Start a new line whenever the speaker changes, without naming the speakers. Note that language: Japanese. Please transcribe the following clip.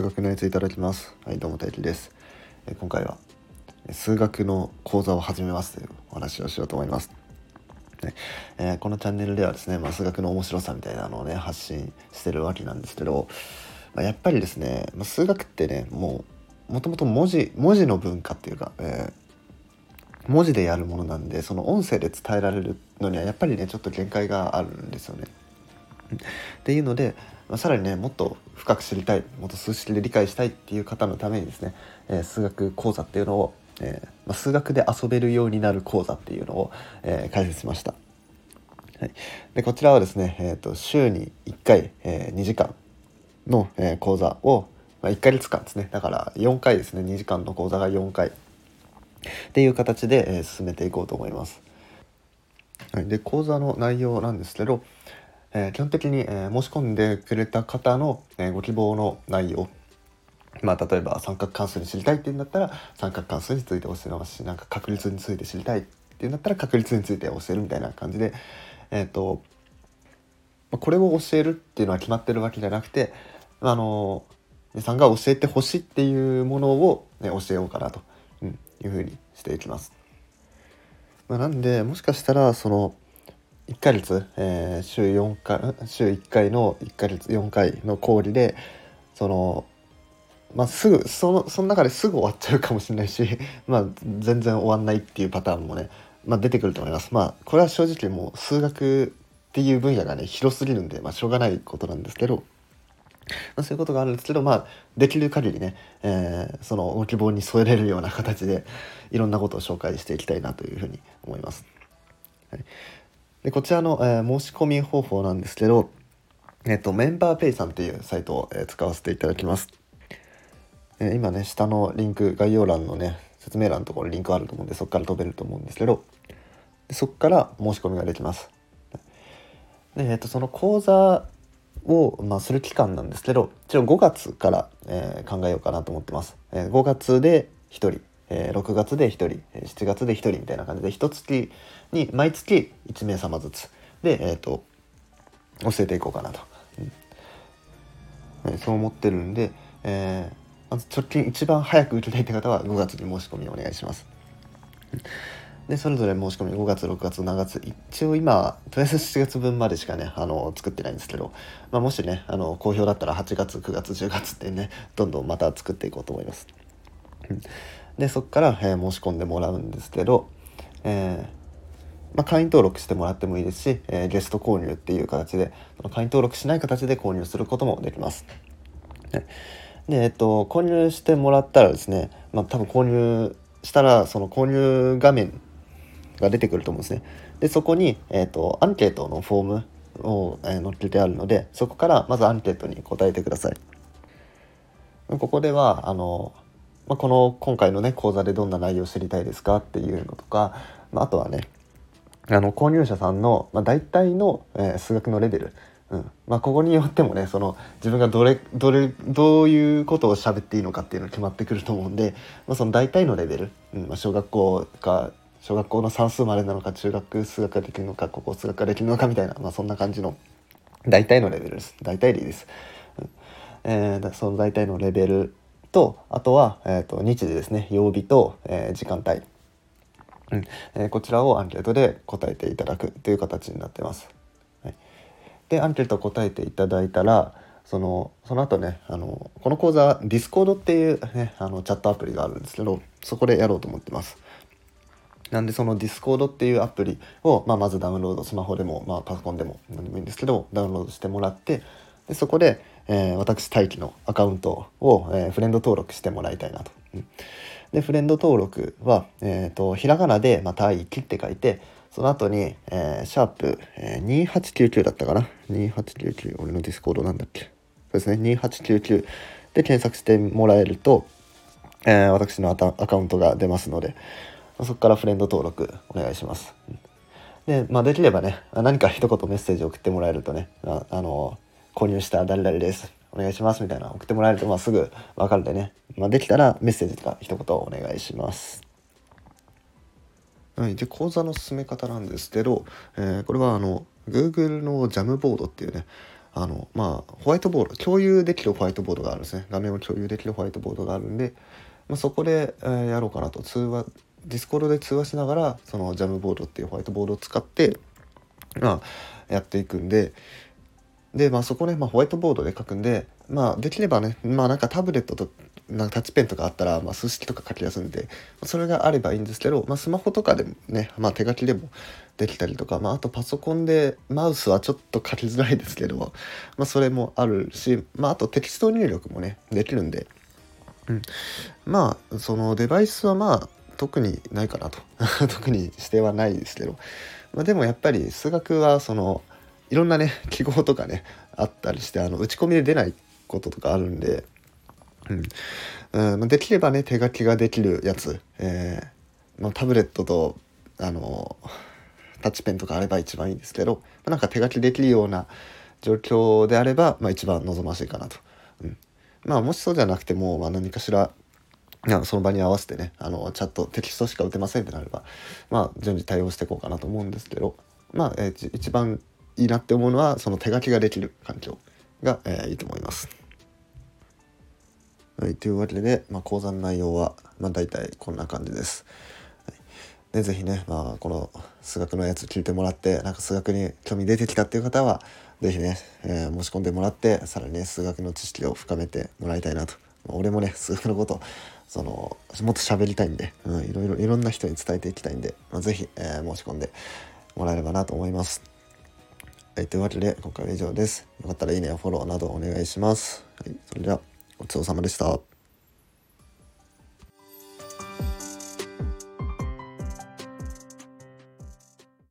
数学のやついただきます。はいどうも大輝です。え今回は数学の講座を始めますというお話をしようと思います。ねえー、このチャンネルではですね、まあ、数学の面白さみたいなのをね発信してるわけなんですけど、まあ、やっぱりですね、まあ、数学ってねもうもともと文字文字の文化っていうか、えー、文字でやるものなんでその音声で伝えられるのにはやっぱりねちょっと限界があるんですよね。っていうので、まあ、さらにねもっと深く知りたいもっと数式で理解したいっていう方のためにですね、えー、数学講座っていうのを、えー、まあ、数学で遊べるようになる講座っていうのを、えー、開設しました。はい、でこちらはですね、えーと、週に1回、え2時間の、え講座を、まあ、1ヶ月間ですね。だから4回ですね。2時間の講座が4回。っていう形で、え進めていこうと思います。で講座の内容なんですけど、え、基本的に、え、申し込んでくれた方の、え、ご希望の内容まあ、例えば三角関数に知りたいっていうんだったら三角関数について教えますしなんか確率について知りたいっていうんだったら確率について教えるみたいな感じで、えーとま、これを教えるっていうのは決まってるわけじゃなくてあの皆さんが教えてほしいっていうものを、ね、教えようかなと、うん、いうふうにしていきます。まあ、なんでもしかしたらその1ヶ月、えー、週4回週1回の1ヶ月4回の講義でそのまあ、すぐそのその中ですぐ終わっちゃうかもしれないし、まあ、全然終わんないっていうパターンもね、まあ、出てくると思います。まあこれは正直もう数学っていう分野がね広すぎるんで、まあ、しょうがないことなんですけど、まあ、そういうことがあるんですけど、まあ、できる限りね、えー、そのご希望に添えれるような形でいろんなことを紹介していきたいなというふうに思います。はいでこちらの、えー、申し込み方法なんですけど、えっ、と、メンバーペイさんっていうサイトを、えー、使わせていただきます。えー、今ね、下のリンク、概要欄のね、説明欄のところにリンクあると思うんで、そこから飛べると思うんですけど、でそこから申し込みができます。で、えっ、と、その講座を、まあ、する期間なんですけど、一応5月から、え考えようかなと思ってます。え5月で1人、えー、6月で1人、7月で1人みたいな感じで1月に毎月1名様ずつで、えーと、教えていこうかなと、うん、そう思ってるんで、えー、まず直近一番早く受けたいって方は5月に申し込みお願いします。でそれぞれ申し込み5月6月7月一応今とりあえず7月分までしかねあの作ってないんですけど、まあ、もしねあの好評だったら8月9月10月ってねどんどんまた作っていこうと思います。でそこから、え、申し込んでもらうんですけど、えー、まあ、会員登録してもらってもいいですし、えー、ゲスト購入っていう形でその会員登録しない形で購入することもできます。で、えっと、購入してもらったらですね、まあ、多分購入したらその購入画面が出てくると思うんですね。でそこに、えっと、アンケートのフォームを、えー、載っけてあるのでそこからまずアンケートに答えてください。ここではあのまあ、この今回のね講座でどんな内容を知りたいですかっていうのとか、まあ、あとはねあの購入者さんの、まあ、大体の、えー、数学のレベル、うん。まあ、ここによってもねその自分がどれどれどういうことを喋っていいのかっていうのが決まってくると思うんで、まあ、その大体のレベル、うん。まあ、小学校か小学校の算数までなのか中学数学ができるのか高校数学ができるのかみたいな、まあ、そんな感じの大体のレベルです。大体でいいです。うん。えー、その大体のレベルとあとは、えーと、日時ですね曜日と、えー、時間帯、うんえー、こちらをアンケートで答えていただくという形になってます。はい、でアンケート答えていただいたらそのその後ねあのこの講座ディスコードっていう、ね、あのチャットアプリがあるんですけどそこでやろうと思ってます。なんでそのディスコードっていうアプリを、まあ、まずダウンロードスマホでも、まあ、パソコンでも何でもいいんですけどダウンロードしてもらってでそこで、えー、私大輝のアカウントを、えー、フレンド登録してもらいたいなと。うん、でフレンド登録は、えーと、ひらがなで「まあ、大輝」って書いてその後に、えー、シャープ、えー、2899だったかな。2899俺のディスコードなんだっけ。そうですね。2899で検索してもらえると、えー、私のアカウントが出ますのでそこからフレンド登録お願いします。で、まあ、できればね何か一言メッセージ送ってもらえるとねあの購入した誰々です。お願いしますみたいな送ってもらえるとまあすぐ分かるんでね、まあ、できたらメッセージとか一言お願いします。はい、で講座の進め方なんですけど、えー、これはあの Google のジャムボードっていうねあのまあホワイトボード共有できるホワイトボードがあるんですね。画面を共有できるホワイトボードがあるんで、まあ、そこで、えー、やろうかなと。通話ディスコードで通話しながらそのジャムボードっていうホワイトボードを使ってまあやっていくんででまあそこね、まあ、ホワイトボードで書くんでまあできればねまあなんかタブレットとなんかタッチペンとかあったら、まあ、数式とか書きやすいんでそれがあればいいんですけど、まあ、スマホとかでもね、まあ、手書きでもできたりとか、まあ、あとパソコンでマウスはちょっと書きづらいですけど、まあ、それもあるし、まあ、あとテキスト入力もねできるんで、うん、まあそのデバイスはまあ特にないかなと。特にしてはないですけど、まあ、でもやっぱり数学はそのいろんなね記号とかねあったりしてあの打ち込みで出ないこととかあるんで、うん、うん、できればね手書きができるやつ、えー、まあ、タブレットとあのタッチペンとかあれば一番いいんですけど、まあ、なんか手書きできるような状況であれば、まあ、一番望ましいかなと。うん、まあもしそうじゃなくても、まあ、何かしらその場に合わせてねあのチャットテキストしか打てませんってなればまあ順次対応していこうかなと思うんですけどまあ、えー、一番いいなって思うのはその手書きができる環境が、えー、いいと思います。はい、というわけで、まあ、講座の内容は、まあ、大体こんな感じです。はい、で是非ね、まあ、この数学のやつ聞いてもらってなんか数学に興味出てきたっていう方は是非ね、えー、申し込んでもらってさらにね数学の知識を深めてもらいたいなと。まあ、俺もね数学のことそのもっと喋りたいんで、うん、いろいろいろんな人に伝えていきたいんで、まあ、是非、えー、申し込んでもらえればなと思います。はい、というわけで今回は以上です。よかったらいいねやフォローなどお願いします。はい、それではごちそうさまでした。